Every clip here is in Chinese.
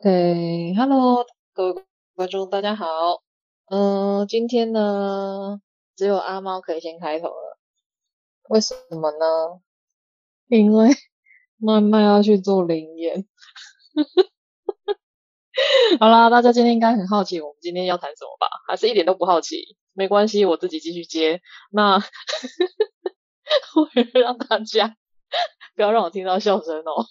OK，Hello，各位观众，大家好。嗯，今天呢，只有阿猫可以先开头了。为什么呢？因为 麦麦要去做灵验。好啦，大家今天应该很好奇，我们今天要谈什么吧？还是一点都不好奇？没关系，我自己继续接。那，我让大家不要让我听到笑声哦。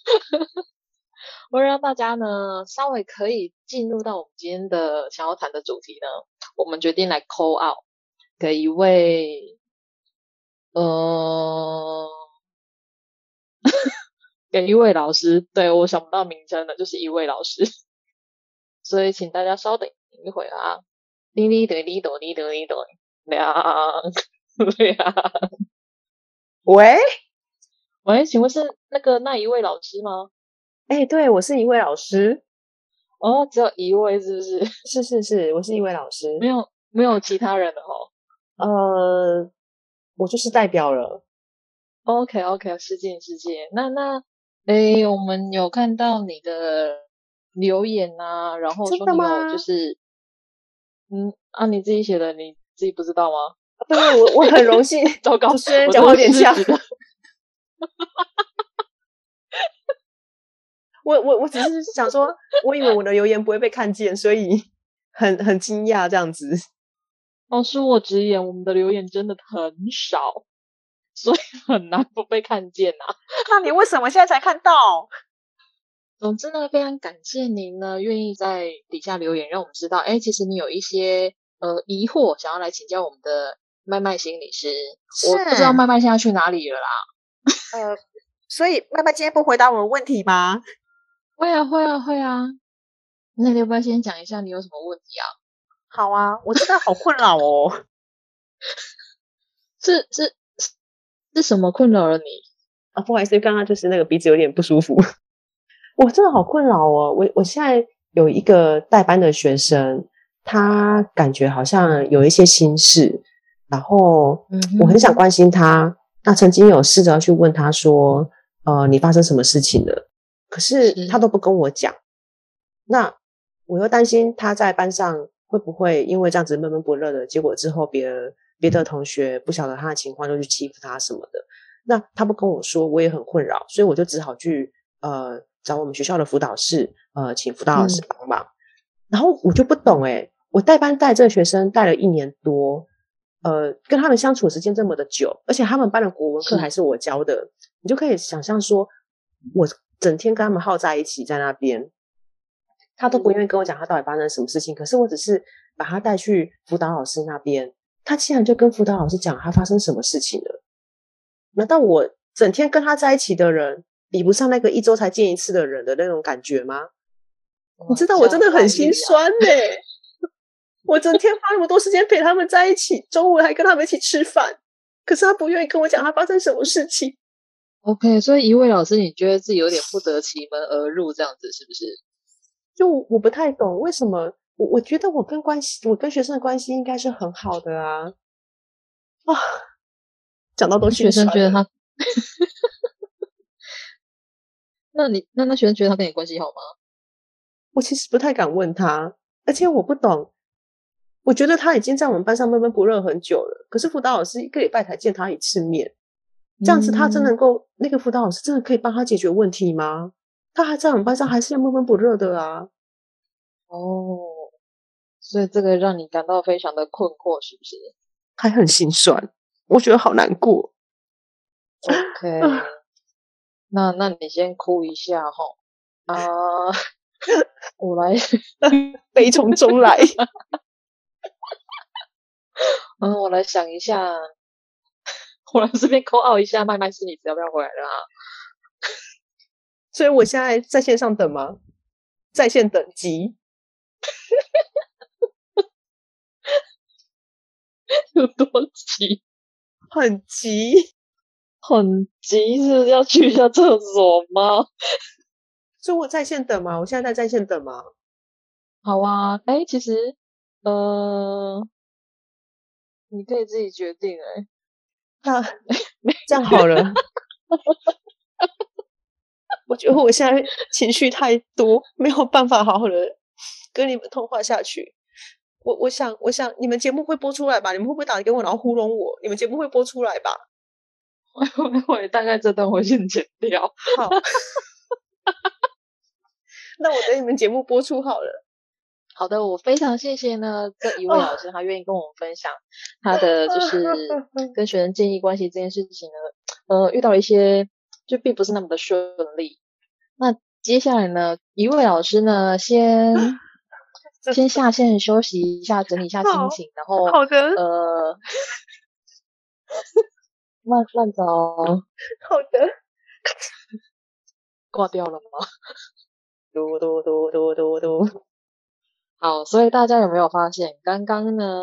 为了让大家呢稍微可以进入到我们今天的想要谈的主题呢，我们决定来 call out 给一位，呃，给一位老师，对，我想不到名称了，就是一位老师，所以请大家稍等一会啊，滴滴答滴答滴答滴答亮亮，喂？喂，请问是那个那一位老师吗？哎，对，我是一位老师。哦，只有一位是不是？是是是，我是一位老师，没有没有其他人的哦。呃，我就是代表了。OK OK，失敬失敬。那那，哎，我们有看到你的留言啊，然后说你有就是，嗯，啊，你自己写的，你自己不知道吗？对，我我很荣幸。糟糕，虽然讲话有点像。我我我只是想说，我以为我的留言不会被看见，所以很很惊讶这样子。哦，恕我直言，我们的留言真的很少，所以很难不被看见呐、啊。那你为什么现在才看到？总之呢，非常感谢您呢，愿意在底下留言，让我们知道，哎，其实你有一些呃疑惑，想要来请教我们的麦麦心理师。我不知道麦麦现在去哪里了啦。呃，所以麦麦今天不回答我的问题吗？会啊会啊会啊，那你要不要先讲一下你有什么问题啊？好啊，我真的好困扰哦。是是是什么困扰了你啊？不好意思，刚刚就是那个鼻子有点不舒服。我真的好困扰哦。我我现在有一个代班的学生，他感觉好像有一些心事，然后我很想关心他。嗯、那曾经有试着要去问他说：“呃，你发生什么事情了？”可是他都不跟我讲，那我又担心他在班上会不会因为这样子闷闷不乐的结果之后，别的别的同学不晓得他的情况就去欺负他什么的。那他不跟我说，我也很困扰，所以我就只好去呃找我们学校的辅导室，呃请辅导老师帮忙。嗯、然后我就不懂诶，我带班带这个学生带了一年多，呃跟他们相处时间这么的久，而且他们班的国文课还是我教的，你就可以想象说我。整天跟他们耗在一起，在那边，他都不愿意跟我讲他到底发生什么事情。可是我只是把他带去辅导老师那边，他竟然就跟辅导老师讲他发生什么事情了。难道我整天跟他在一起的人比不上那个一周才见一次的人的那种感觉吗？你知道我真的很心酸呢、欸。我整天花那么多时间陪他们在一起，中午还跟他们一起吃饭，可是他不愿意跟我讲他发生什么事情。OK，所以一位老师，你觉得自己有点不得其门而入，这样子是不是？就我不太懂为什么，我我觉得我跟关系，我跟学生的关系应该是很好的啊。啊，讲到都学生觉得他，那你那那学生觉得他跟你关系好吗？我其实不太敢问他，而且我不懂，我觉得他已经在我们班上闷闷不乐很久了，可是辅导老师一个礼拜才见他一次面。这样子，他真能够、嗯、那个辅导老师真的可以帮他解决问题吗？他还在我们班上，还是要闷闷不乐的啊。哦，所以这个让你感到非常的困惑，是不是？还很心酸，我觉得好难过。OK，那那你先哭一下哈。啊，我来，悲从中来。嗯，我来想一下。我来这边 call out 一下，麦麦心理师要不要回来了啊？所以我现在在线上等吗？在线等急，有多急？很急，很急，是要去一下厕所吗？所以我在线等吗？我现在在在线等吗？好啊，哎，其实，呃，你可以自己决定，哎，那 这样好了。我觉得我现在情绪太多，没有办法好好的跟你们通话下去。我我想，我想你们节目会播出来吧？你们会不会打给我，然后糊弄我？你们节目会播出来吧？会会会，大概这段我先剪掉。好，那我等你们节目播出好了。好的，我非常谢谢呢这一位老师，他愿意跟我们分享他的就 是跟学生建立关系这件事情呢。呃，遇到了一些。就并不是那么的顺利。那接下来呢，一位老师呢，先 先下线休息一下，整理一下心情，然后好的，呃，慢慢走，好的，挂掉了吗？嘟嘟嘟嘟嘟嘟。好，所以大家有没有发现，刚刚呢，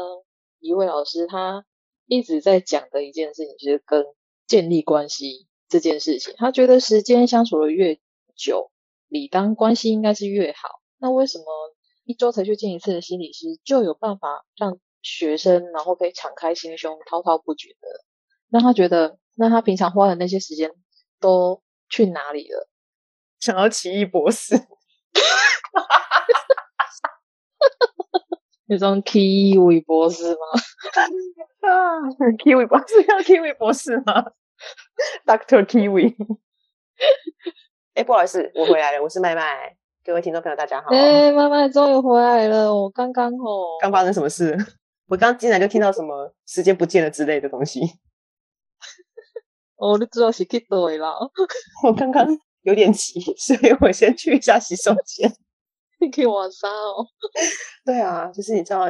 一位老师他一直在讲的一件事情，就是跟建立关系。这件事情，他觉得时间相处的越久，理当关系应该是越好。那为什么一周才去见一次的心理师，就有办法让学生然后可以敞开心胸、滔滔不绝的？让他觉得，那他平常花的那些时间都去哪里了？想要奇异博士？那种 Kiwi 博士吗？啊，Kiwi 博士要 Kiwi 博士吗？Doctor Kiwi，哎、欸，不好意思，我回来了，我是麦麦，各位听众朋友，大家好。哎、欸，麦麦终于回来了，我刚刚哦，刚发生什么事？我刚进来就听到什么时间不见了之类的东西。哦，你知道是去对了。我刚刚有点急，所以我先去一下洗手间。你可以晚上哦。对啊，就是你知道，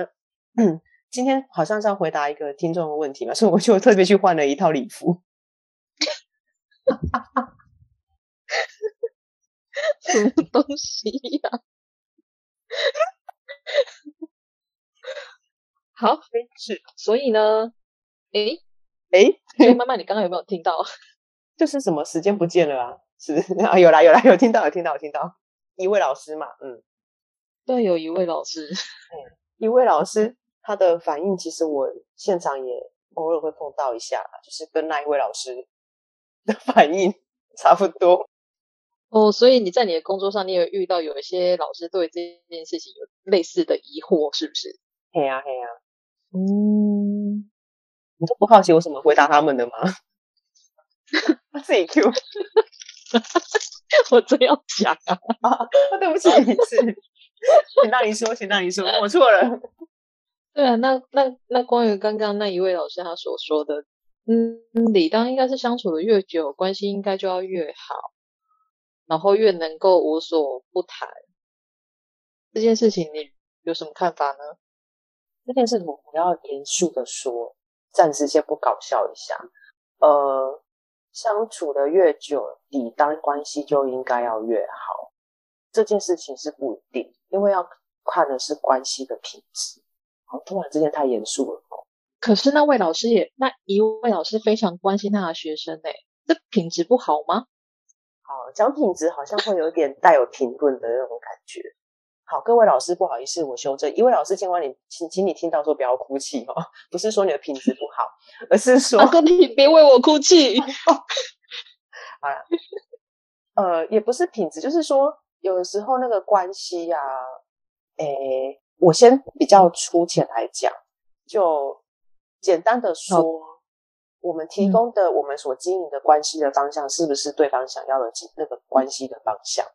嗯，今天好像是要回答一个听众的问题嘛，所以我就特别去换了一套礼服。什么东西呀、啊？好，是，所以呢，诶诶所以妈妈，你刚刚有没有听到？就是什么时间不见了啊？是啊，有啦有啦，有听到有听到有听到，一位老师嘛，嗯，对，有一位老师，嗯，一位老师，他的反应其实我现场也偶尔会碰到一下，就是跟那一位老师。的 反应差不多哦，所以你在你的工作上，你有遇到有一些老师对这件事情有类似的疑惑，是不是？嘿呀嘿呀，嗯，你都不好奇我怎么回答他们的吗？自己 Q，我真要讲啊！对不起，是，请让你说，请让你说，我错了。对啊，那那那关于刚刚那一位老师他所说的。嗯，理当应该是相处的越久，关系应该就要越好，然后越能够无所不谈。这件事情你有什么看法呢？这件事情我要严肃的说，暂时先不搞笑一下。呃，相处的越久，理当关系就应该要越好。这件事情是不一定，因为要看的是关系的品质。好，突然之间太严肃了。可是那位老师也，那一位老师非常关心他的学生诶，这品质不好吗？好，讲品质好像会有点带有评论的那种感觉。好，各位老师，不好意思，我修正，一位老师尽管你，请请你听到说不要哭泣哦，不是说你的品质不好，而是说，哥你别为我哭泣。好了，呃，也不是品质，就是说有的时候那个关系呀、啊，诶，我先比较粗浅来讲，就。简单的说，我们提供的、嗯、我们所经营的关系的方向，是不是对方想要的那个关系的方向？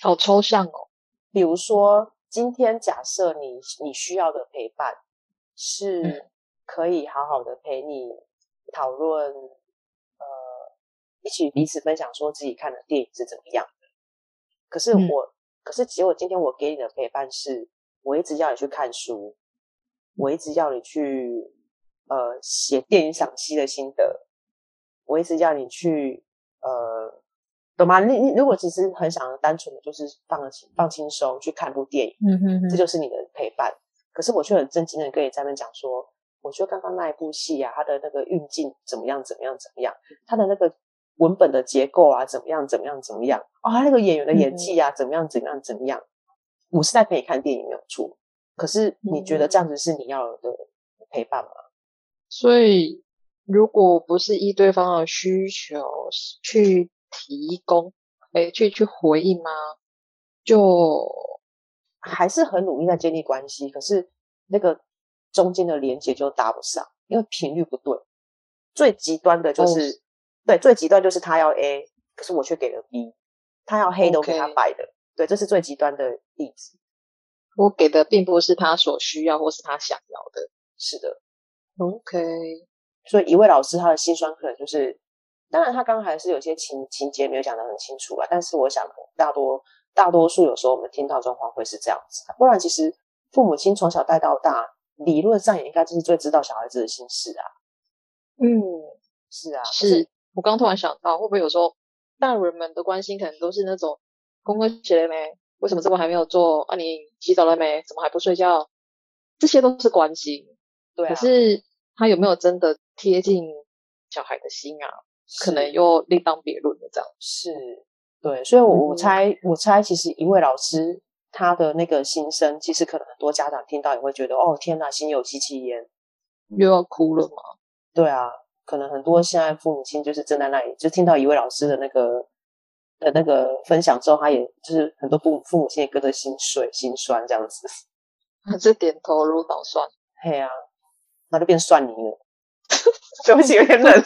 好抽象哦。比如说，今天假设你你需要的陪伴，是可以好好的陪你讨论，呃，一起彼此分享说自己看的电影是怎么样的。可是我，嗯、可是结果今天我给你的陪伴是，我一直要你去看书，我一直要你去。呃，写电影赏析的心得，我一直要你去呃懂吗？你你如果只是很想单纯的就是放轻放轻松去看部电影，嗯哼哼，这就是你的陪伴。可是我却很震惊的跟你在那边讲说，我觉得刚刚那一部戏啊，它的那个运镜怎么样怎么样怎么样，它的那个文本的结构啊怎么样怎么样怎么样，哦，他那个演员的演技啊怎么样怎么样怎么样。我是在陪你看电影没有错，可是你觉得这样子是你要的陪伴吗？所以如果不是依对方的需求去提供，诶，去去回应吗？就。还是很努力在建立关系，可是那个中间的连接就搭不上，因为频率不对。最极端的就是，oh. 对，最极端就是他要 A，可是我却给了 B，他要黑的我给他白的，Okay. 对，这是最极端的例子。我给的并不是他所需要或是他想要的，是的。OK，所以一位老师他的心酸可能就是，当然他刚刚还是有些情情节没有讲得很清楚啊，但是我想大多。大多数有时候我们听到状况会是这样子，不然其实父母亲从小带到大，理论上也应该就是最知道小孩子的心事啊。嗯，是啊，是。是我刚突然想到，会不会有时候大人们的关心可能都是那种功课写了没？为什么这么还没有做？啊，你洗澡了没？怎么还不睡觉？这些都是关心，对啊。可是他有没有真的贴近小孩的心啊？可能又另当别论的这样。是。对，所以我，我我猜，我猜，其实一位老师他的那个心声，其实可能很多家长听到也会觉得，哦，天哪，心有戚戚焉，又要哭了吗？对啊，可能很多现在父母亲就是正在那里，就听到一位老师的那个的那个分享之后，他也就是很多父母父母亲也跟着心碎心酸这样子，还 是点头如捣蒜，嘿啊，那就变蒜泥了，对不起，有点冷。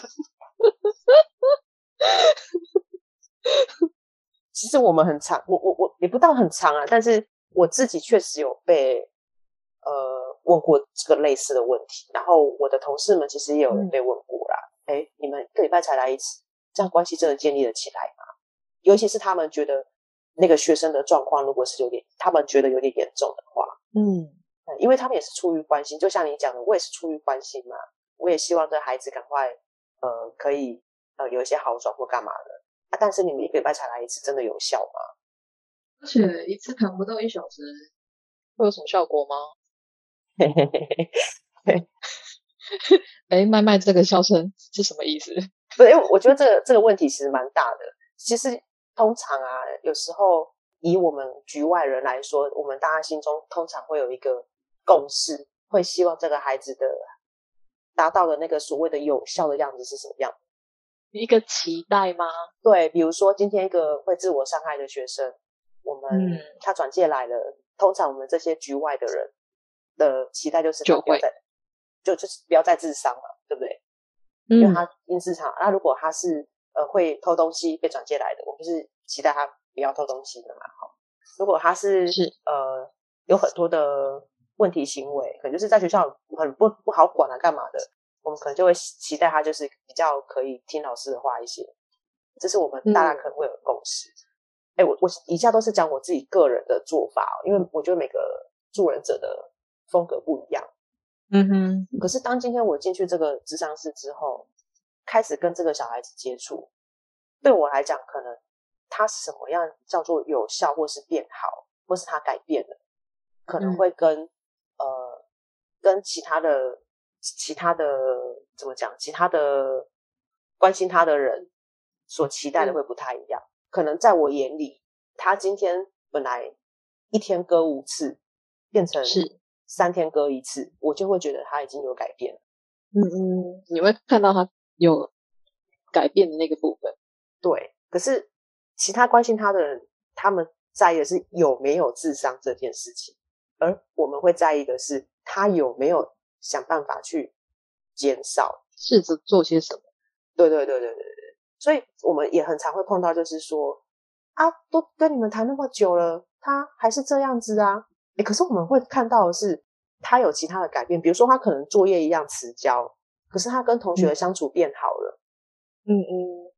其实我们很长，我我我也不到很长啊，但是我自己确实有被呃问过这个类似的问题，然后我的同事们其实也有人被问过啦。哎、嗯，你们一个礼拜才来一次，这样关系真的建立了起来吗？尤其是他们觉得那个学生的状况如果是有点，他们觉得有点严重的话，嗯，因为他们也是出于关心，就像你讲的，我也是出于关心嘛，我也希望这孩子赶快呃可以呃有一些好转或干嘛的。啊、但是你们一个礼拜才来一次，真的有效吗？而且一次谈不到一小时，会有什么效果吗？嘿嘿嘿嘿，哎，麦麦这个笑声是什么意思？不是，因为我觉得这个这个问题其实蛮大的。其实通常啊，有时候以我们局外人来说，我们大家心中通常会有一个共识，会希望这个孩子的达到的那个所谓的有效的样子是什么样子？一个期待吗？对，比如说今天一个会自我伤害的学生，我们、嗯、他转介来了，通常我们这些局外的人的期待就是他不要再就，会就就是不要再自伤了，对不对？嗯、因为他因市场，那如果他是呃会偷东西被转借来的，我们是期待他不要偷东西的嘛。哈，如果他是是呃有很多的问题行为，可能就是在学校很不不好管啊，干嘛的？我们可能就会期待他就是比较可以听老师的话一些，这是我们大家可能会有共识。哎、嗯，我我以下都是讲我自己个人的做法，因为我觉得每个助人者的风格不一样。嗯哼。可是当今天我进去这个智商室之后，开始跟这个小孩子接触，对我来讲，可能他什么样叫做有效，或是变好，或是他改变了，可能会跟、嗯、呃跟其他的。其他的怎么讲？其他的关心他的人所期待的会不太一样。嗯、可能在我眼里，他今天本来一天割五次，变成是三天割一次，我就会觉得他已经有改变了。嗯嗯，你会看到他有改变的那个部分。对，可是其他关心他的人，他们在意的是有没有智商这件事情，而我们会在意的是他有没有。想办法去减少，试着做些什么。对对对对对对，所以我们也很常会碰到，就是说啊，都跟你们谈那么久了，他还是这样子啊。诶，可是我们会看到的是，他有其他的改变，比如说他可能作业一样迟交，可是他跟同学的相处变好了。嗯嗯，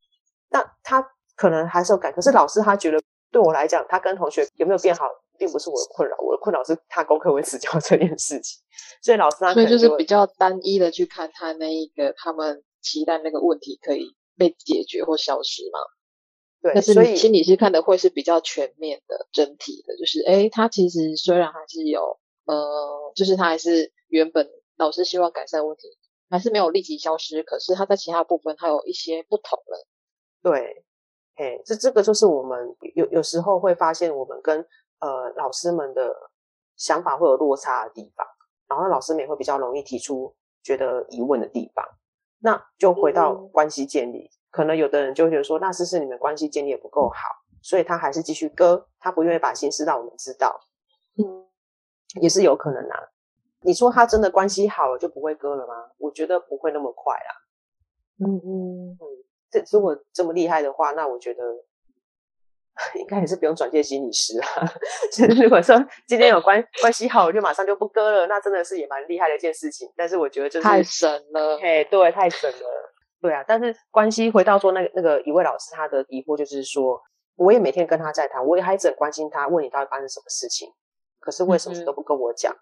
那他可能还是有改，可是老师他觉得，对我来讲，他跟同学有没有变好？并不是我的困扰，我的困扰是他功课会迟交 这件事情。所以老师他，所以就是比较单一的去看他那一个他们期待那个问题可以被解决或消失嘛。对，但是所以心理师看的会是比较全面的、整体的，就是诶，他其实虽然还是有呃，就是他还是原本老师希望改善问题，还是没有立即消失，可是他在其他部分他有一些不同了。对，哎，这这个就是我们有有时候会发现，我们跟呃老师们的想法会有落差的地方，然后老师们也会比较容易提出觉得疑问的地方。那就回到关系建立，嗯、可能有的人就会觉得说，那是是你们关系建立也不够好，所以他还是继续割，他不愿意把心思让我们知道，嗯，也是有可能啊。你说他真的关系好了就不会割了吗？我觉得不会那么快啊。嗯嗯嗯，这如果这么厉害的话，那我觉得 应该也是不用转介心理师啊。如果说今天有关关系好，我就马上就不割了，那真的是也蛮厉害的一件事情。但是我觉得就是太神了，嘿，对，太神了，对啊。但是关系回到说那个那个一位老师他的疑惑就是说，我也每天跟他在谈，我也还一直很关心他，问你到底发生什么事情，可是为什么都不跟我讲？嗯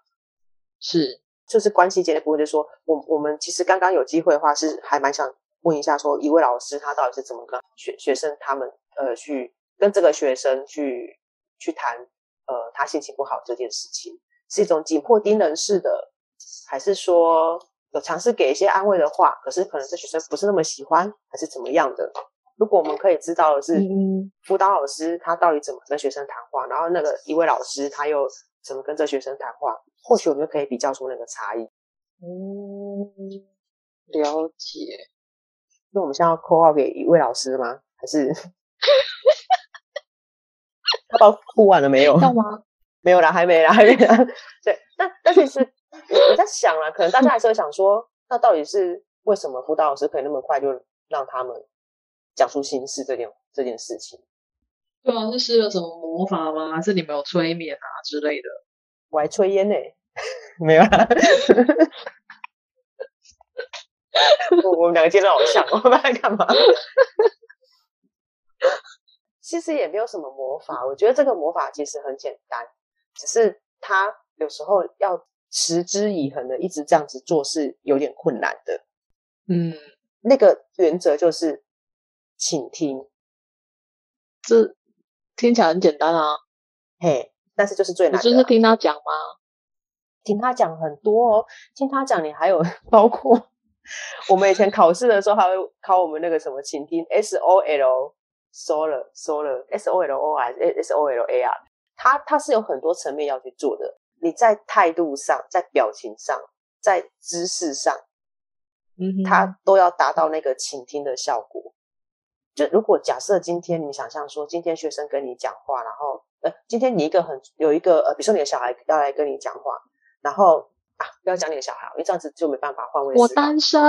是，就是关系间的部分，就是说，我我们其实刚刚有机会的话，是还蛮想问一下，说一位老师他到底是怎么跟学学生他们呃去跟这个学生去去谈呃他心情不好这件事情，是一种紧迫盯人式的，还是说有尝试给一些安慰的话，可是可能这学生不是那么喜欢，还是怎么样的？如果我们可以知道的是，辅导老师他到底怎么跟学生谈话，然后那个一位老师他又怎么跟这学生谈话？或许我们就可以比较出那个差异。嗯，了解。那我们现在要 call out 给一位老师吗？还是 他把呼完了没有？要吗？没有啦，还没啦，还没啦。对，但但是是我我在想啊，可能大家还是会想说，那到底是为什么辅导老师可以那么快就让他们讲出心事这件这件事情？对啊，是施了什么魔法吗？还是你们有催眠啊之类的？我还抽烟呢，没有啊。我我们两个今天好像，我们在干嘛？其实也没有什么魔法，我觉得这个魔法其实很简单，只是他有时候要持之以恒的一直这样子做是有点困难的。嗯，那个原则就是倾听，这听起来很简单啊，嘿。但是就是最难的，就是听他讲吗？听他讲很多哦，听他讲，你还有包括我们以前考试的时候，还会考我们那个什么倾听 S O L S O L S O L S O L O I S O L A R，它它是有很多层面要去做的。你在态度上，在表情上，在姿势上，嗯哼，它都要达到那个倾听的效果。就如果假设今天你想象说，今天学生跟你讲话，然后。呃，今天你一个很有一个呃，比如说你的小孩要来跟你讲话，然后啊，不要讲你的小孩，因为这样子就没办法换位。我单身。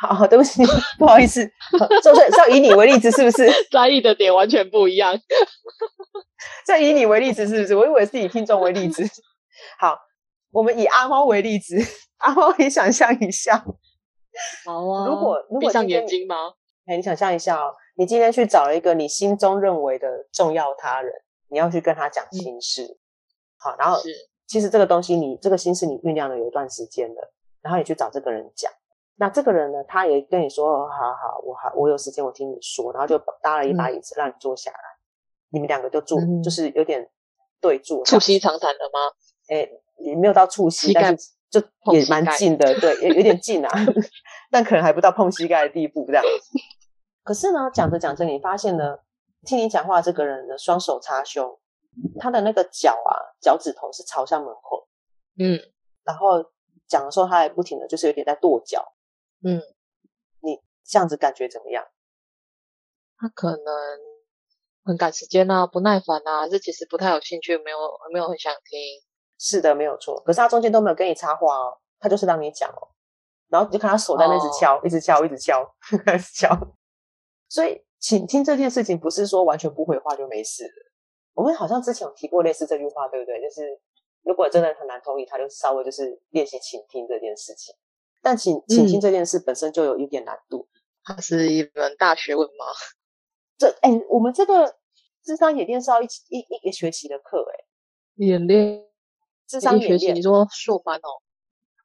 好，好，对不起，不好意思，就是是要以你为例子？是不是 在意的点完全不一样？再以你为例子，是不是？我以为是以听众为例子。好，我们以阿猫为例子，阿猫，你想象一下。好啊。如果如果闭上眼睛吗？哎，你想象一下哦，你今天去找了一个你心中认为的重要他人。你要去跟他讲心事，嗯、好，然后是其实这个东西你，你这个心事你酝酿了有一段时间了，然后你去找这个人讲，那这个人呢，他也跟你说，好好，我好，我有时间，我听你说，然后就搭了一把椅子让你坐下来，嗯、你们两个就坐，嗯、就是有点对坐，促膝长谈的吗？诶，也没有到触膝，但是就也蛮近的，对，也有点近啊，但可能还不到碰膝盖的地步这样。可是呢，讲着讲着，你发现呢？听你讲话，这个人的双手插胸，他的那个脚啊，脚趾头是朝向门口，嗯，然后讲的时候，他还不停的就是有点在跺脚，嗯，你这样子感觉怎么样？他可能很赶时间啊，不耐烦啊，还是其实不太有兴趣，没有没有很想听。是的，没有错。可是他中间都没有跟你插话哦，他就是让你讲哦，然后你就看他手在那一直敲，哦、一直敲，一直敲，一直敲，所以。倾听这件事情不是说完全不回话就没事了。我们好像之前有提过类似这句话，对不对？就是如果真的很难同意，他就稍微就是练习倾听这件事情。但倾倾听这件事本身就有一点难度，它是一门大学问吗？这哎、欸，我们这个智商演练是要一一一个学期的课哎，演练咨商演练，你说硕班哦？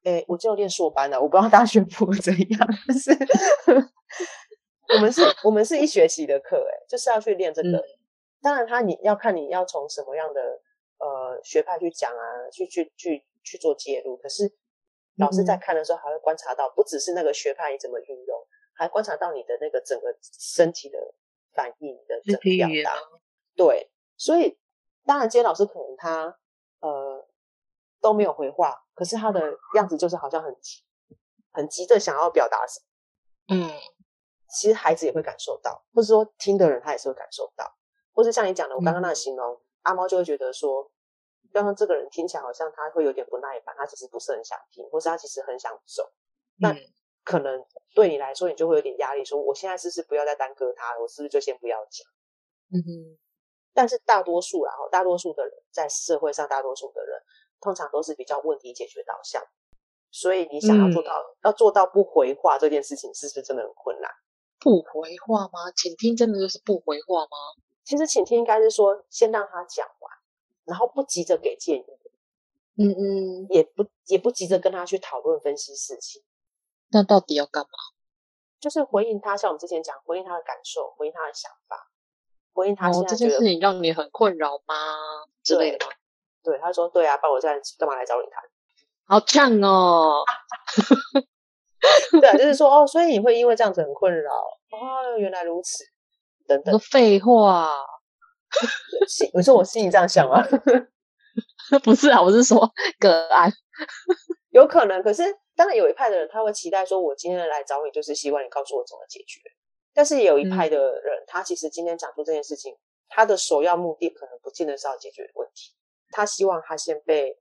哎、欸，我就练硕班了，我不知道大学部 怎样，但是。我们是，我们是一学期的课，哎，就是要去练这个。嗯、当然，他你要看你要从什么样的呃学派去讲啊，去去去去做介入。可是老师在看的时候，还会观察到，不只是那个学派你怎么运用，还观察到你的那个整个身体的反应的整个表达。对，所以当然，今天老师可能他呃都没有回话，可是他的样子就是好像很急，很急着想要表达什么。嗯。其实孩子也会感受到，或者说听的人他也是会感受到，或是像你讲的，我刚刚那个形容，嗯、阿猫就会觉得说，刚刚这个人听起来好像他会有点不耐烦，他其实不是很想听，或是他其实很想走。那、嗯、可能对你来说，你就会有点压力，说我现在是不是不要再耽搁他了，我是不是就先不要讲？嗯哼。但是大多数然后大多数的人在社会上，大多数的人通常都是比较问题解决导向，所以你想要做到、嗯、要做到不回话这件事情，是不是真的很困难？不回话吗？倾听真的就是不回话吗？其实倾听应该是说，先让他讲完，然后不急着给建议，嗯嗯，也不也不急着跟他去讨论分析事情。那到底要干嘛？就是回应他，像我们之前讲，回应他的感受，回应他的想法，回应他现在、哦、这件事情让你很困扰吗？之类的吗？对，他说对啊，不然我现在干嘛来找你谈？好呛哦！对啊，就是说哦，所以你会因为这样子很困扰哦，原来如此，等等。废话，你说我心里这样想吗？不是啊，我是说个案，有可能。可是当然有一派的人他会期待说，我今天来找你就是希望你告诉我怎么解决。但是也有一派的人，嗯、他其实今天讲出这件事情，他的首要目的可能不见得是要解决问题，他希望他先被。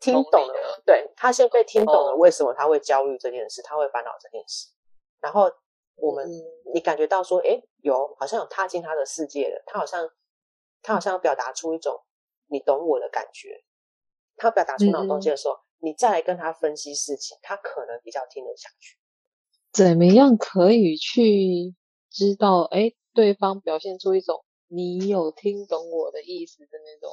听懂了，对，他先被听懂了，为什么他会焦虑这件事，他会烦恼这件事。然后我们，你感觉到说，哎，有好像有踏进他的世界了，他好像他好像要表达出一种你懂我的感觉。他表达出那种东西的时候，你再来跟他分析事情，他可能比较听得下去。怎么样可以去知道，哎，对方表现出一种你有听懂我的意思的那种？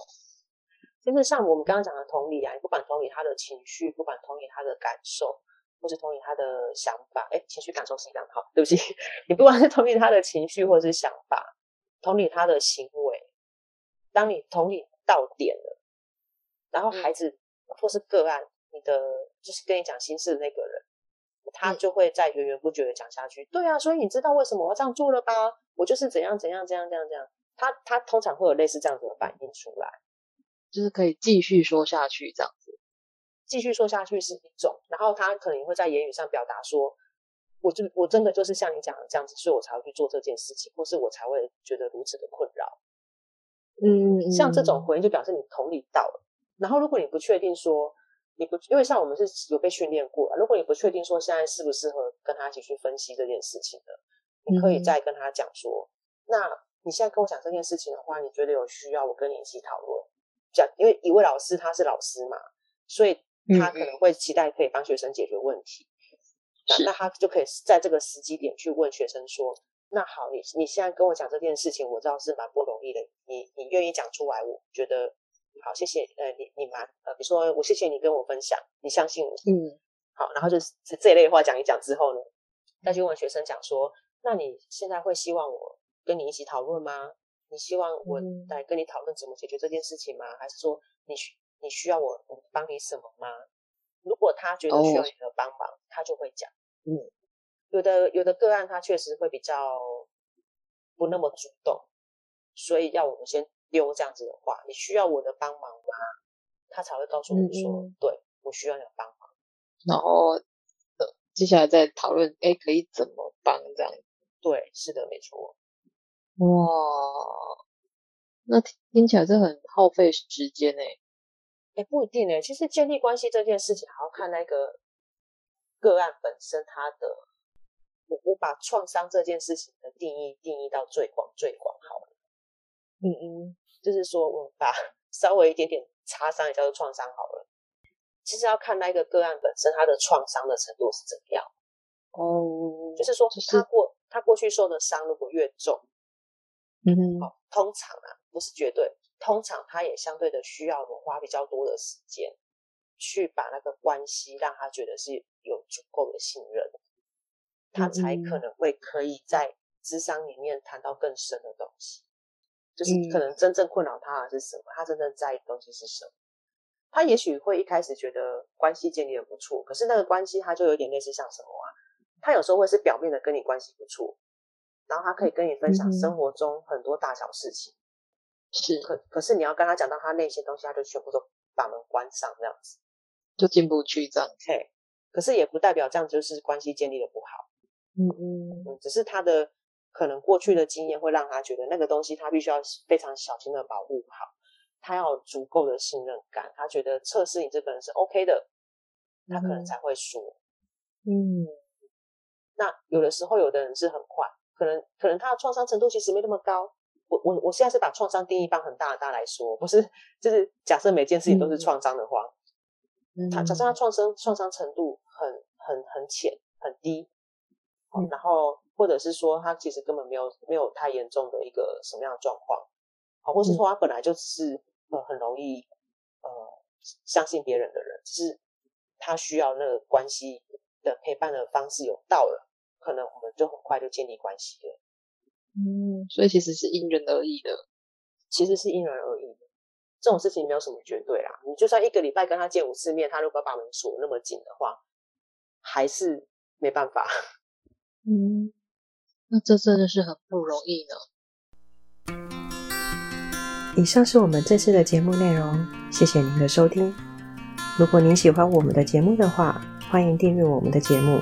就是像我们刚刚讲的同理啊，你不管同理他的情绪，不管同理他的感受，或是同理他的想法，哎，情绪感受是一样好，对不起，你不管是同理他的情绪或是想法，同理他的行为，当你同理到点了，然后孩子、嗯、或是个案，你的就是跟你讲心事的那个人，他就会在源源不绝的讲下去。嗯、对啊，所以你知道为什么我要这样做了吧？我就是怎样怎样怎样怎样怎样，他他通常会有类似这样子的反应出来。就是可以继续说下去，这样子，继续说下去是一种，然后他可能会在言语上表达说，我就我真的就是像你讲的这样子，所以我才会去做这件事情，或是我才会觉得如此的困扰。嗯，像这种回应就表示你同理到了。然后如果你不确定说你不，因为像我们是有被训练过了，如果你不确定说现在适不适合跟他一起去分析这件事情的，你可以再跟他讲说，嗯、那你现在跟我讲这件事情的话，你觉得有需要我跟你一起讨论？讲，因为一位老师他是老师嘛，所以他可能会期待可以帮学生解决问题。那那他就可以在这个时机点去问学生说：“那好，你你现在跟我讲这件事情，我知道是蛮不容易的。你你愿意讲出来，我觉得好，谢谢。呃，你你蛮呃，比如说我谢谢你跟我分享，你相信我。嗯，好，然后就是这一类话讲一讲之后呢，再去问学生讲说：那你现在会希望我跟你一起讨论吗？”你希望我来跟你讨论怎么解决这件事情吗？嗯、还是说你需你需要我我帮你什么吗？如果他觉得需要你的帮忙，哦、他就会讲。嗯，有的有的个案他确实会比较不那么主动，所以要我们先丢这样子的话，你需要我的帮忙吗？他才会告诉你说，嗯、对我需要你的帮忙。然后呃，接下来再讨论，哎，可以怎么帮这样？对，是的，没错。哇，那听起来是很耗费时间诶。哎，不一定诶。其实建立关系这件事情，还要看那个个案本身，他的我我把创伤这件事情的定义定义到最广最广好了。嗯嗯，就是说我把 稍微一点点擦伤也叫做创伤好了。其实要看那个个案本身，他的创伤的程度是怎么样。哦，就是说他过、就是、他过去受的伤如果越重。嗯哼，好，通常啊，不是绝对，通常他也相对的需要我花比较多的时间，去把那个关系让他觉得是有足够的信任，他才可能会可以在智商里面谈到更深的东西，就是可能真正困扰他的是什么，他真正在意的东西是什么。他也许会一开始觉得关系建立的不错，可是那个关系他就有点类似像什么啊？他有时候会是表面的跟你关系不错，然后他可以跟你分享生活中很多大小事情，是、嗯、可可是你要跟他讲到他那些东西，他就全部都把门关上，这样子。就进不去这样。嘿，可是也不代表这样就是关系建立的不好，嗯嗯，嗯，只是他的可能过去的经验会让他觉得那个东西他必须要非常小心的保护好。他要有足够的信任感，他觉得测试你这个人是 OK 的，他可能才会说。嗯，那有的时候，有的人是很快，可能可能他的创伤程度其实没那么高。我我我现在是把创伤定义放很大很大来说，不是就是假设每件事情都是创伤的话，嗯，他假设他创伤创伤程度很很很浅很低，嗯，然后或者是说他其实根本没有没有太严重的一个什么样的状况，好，或是说他本来就是。呃，很容易呃相信别人的人，只是他需要那个关系的陪伴的方式有到了，可能我们就很快就建立关系了。嗯，所以其实是因人而异的，其实是因人而异的。这种事情没有什么绝对啦，你就算一个礼拜跟他见五次面，他如果把门锁那么紧的话，还是没办法。嗯，那这真的是很不容易呢。以上是我们这次的节目内容，谢谢您的收听。如果您喜欢我们的节目的话，欢迎订阅我们的节目，